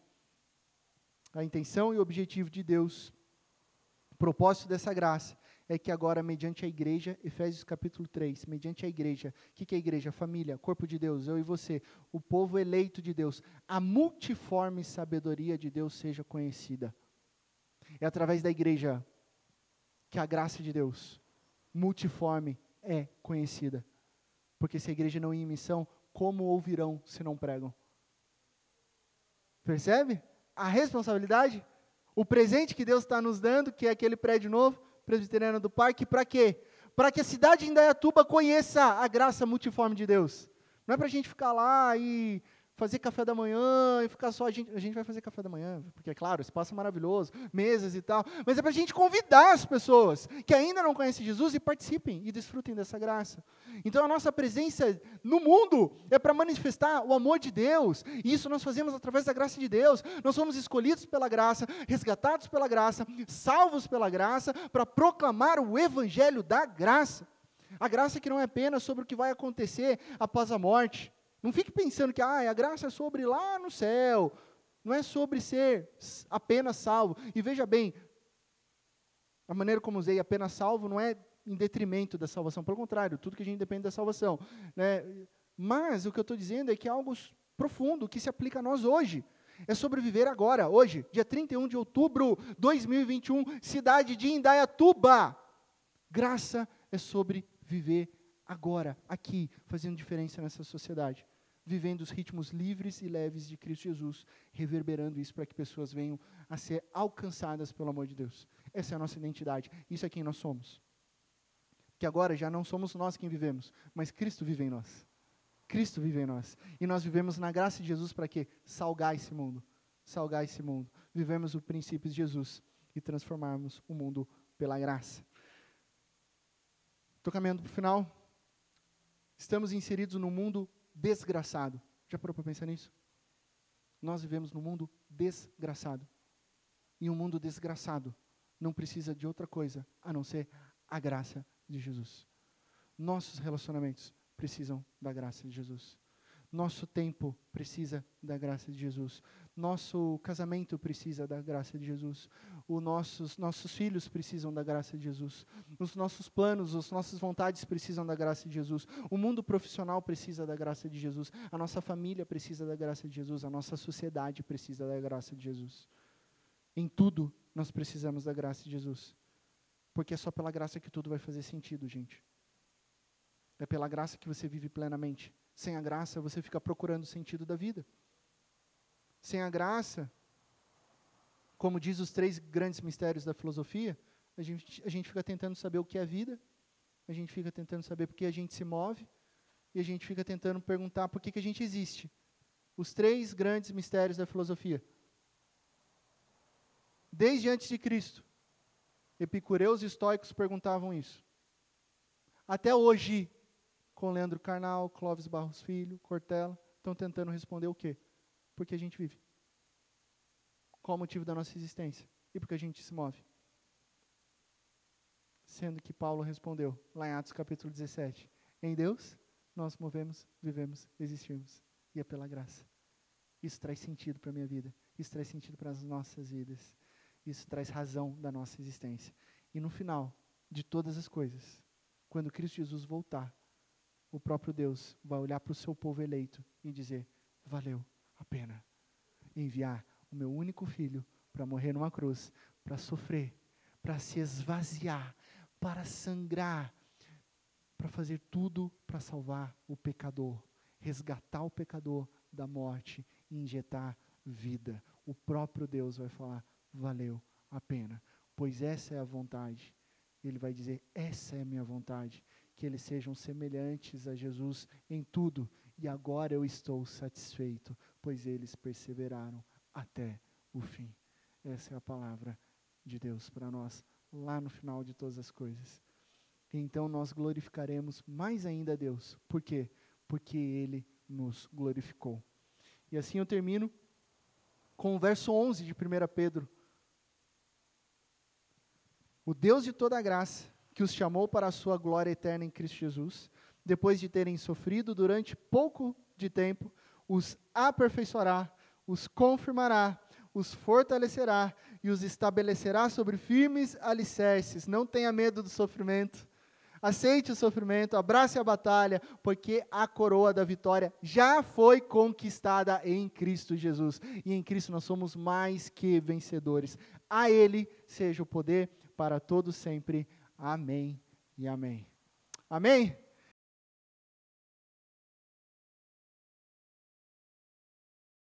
a intenção e o objetivo de Deus, o propósito dessa graça, é que agora, mediante a igreja, Efésios capítulo 3, mediante a igreja, o que, que é a igreja? Família, corpo de Deus, eu e você, o povo eleito de Deus, a multiforme sabedoria de Deus seja conhecida. É através da igreja que a graça de Deus, multiforme, é conhecida. Porque se a igreja não ir em missão, como ouvirão se não pregam? Percebe? A responsabilidade, o presente que Deus está nos dando, que é aquele prédio novo, presbiteriano do parque, para quê? Para que a cidade de Indaiatuba conheça a graça multiforme de Deus. Não é para a gente ficar lá e fazer café da manhã e ficar só. A gente, a gente vai fazer café da manhã, porque, é claro, espaço é maravilhoso, mesas e tal. Mas é para a gente convidar as pessoas que ainda não conhecem Jesus e participem e desfrutem dessa graça. Então, a nossa presença no mundo é para manifestar o amor de Deus. E isso nós fazemos através da graça de Deus. Nós somos escolhidos pela graça, resgatados pela graça, salvos pela graça, para proclamar o evangelho da graça. A graça que não é apenas sobre o que vai acontecer após a morte não fique pensando que ah, a graça é sobre lá no céu. Não é sobre ser apenas salvo. E veja bem, a maneira como usei apenas salvo não é em detrimento da salvação. Pelo contrário, tudo que a gente depende da salvação. Né? Mas o que eu estou dizendo é que é algo profundo que se aplica a nós hoje. É sobreviver agora, hoje, dia 31 de outubro de 2021, cidade de Indaiatuba. Graça é sobre viver agora, aqui, fazendo diferença nessa sociedade vivendo os ritmos livres e leves de Cristo Jesus, reverberando isso para que pessoas venham a ser alcançadas pelo amor de Deus. Essa é a nossa identidade, isso é quem nós somos. Que agora já não somos nós quem vivemos, mas Cristo vive em nós. Cristo vive em nós. E nós vivemos na graça de Jesus para quê? Salgar esse mundo. Salgar esse mundo. Vivemos o princípio de Jesus e transformarmos o mundo pela graça. Estou caminhando para o final. Estamos inseridos no mundo desgraçado. Já parou para pensar nisso? Nós vivemos num mundo desgraçado. E um mundo desgraçado não precisa de outra coisa a não ser a graça de Jesus. Nossos relacionamentos precisam da graça de Jesus. Nosso tempo precisa da graça de Jesus. Nosso casamento precisa da graça de Jesus. Os nossos, nossos filhos precisam da graça de Jesus. Os nossos planos, as nossas vontades precisam da graça de Jesus. O mundo profissional precisa da graça de Jesus. A nossa família precisa da graça de Jesus. A nossa sociedade precisa da graça de Jesus. Em tudo nós precisamos da graça de Jesus. Porque é só pela graça que tudo vai fazer sentido, gente. É pela graça que você vive plenamente. Sem a graça, você fica procurando o sentido da vida. Sem a graça, como diz os três grandes mistérios da filosofia, a gente, a gente fica tentando saber o que é vida, a gente fica tentando saber por que a gente se move, e a gente fica tentando perguntar por que, que a gente existe. Os três grandes mistérios da filosofia. Desde antes de Cristo, epicureus e estoicos perguntavam isso. Até hoje, com Leandro Carnal, Clóvis Barros Filho, Cortella, estão tentando responder o quê? Porque a gente vive. Qual o motivo da nossa existência? E porque a gente se move. Sendo que Paulo respondeu, lá em Atos capítulo 17, em Deus nós movemos, vivemos, existimos. E é pela graça. Isso traz sentido para a minha vida. Isso traz sentido para as nossas vidas. Isso traz razão da nossa existência. E no final de todas as coisas, quando Cristo Jesus voltar, o próprio Deus vai olhar para o seu povo eleito e dizer: valeu a pena enviar o meu único filho para morrer numa cruz, para sofrer, para se esvaziar, para sangrar, para fazer tudo para salvar o pecador, resgatar o pecador da morte e injetar vida. O próprio Deus vai falar: valeu a pena, pois essa é a vontade. Ele vai dizer: essa é a minha vontade que eles sejam semelhantes a Jesus em tudo, e agora eu estou satisfeito, pois eles perseveraram até o fim. Essa é a palavra de Deus para nós, lá no final de todas as coisas. Então nós glorificaremos mais ainda a Deus. Por quê? Porque Ele nos glorificou. E assim eu termino com o verso 11 de 1 Pedro. O Deus de toda graça, que os chamou para a sua glória eterna em Cristo Jesus, depois de terem sofrido durante pouco de tempo, os aperfeiçoará, os confirmará, os fortalecerá e os estabelecerá sobre firmes alicerces. Não tenha medo do sofrimento. Aceite o sofrimento, abrace a batalha, porque a coroa da vitória já foi conquistada em Cristo Jesus. E em Cristo nós somos mais que vencedores. A Ele seja o poder para todos sempre. Amém e amém. Amém?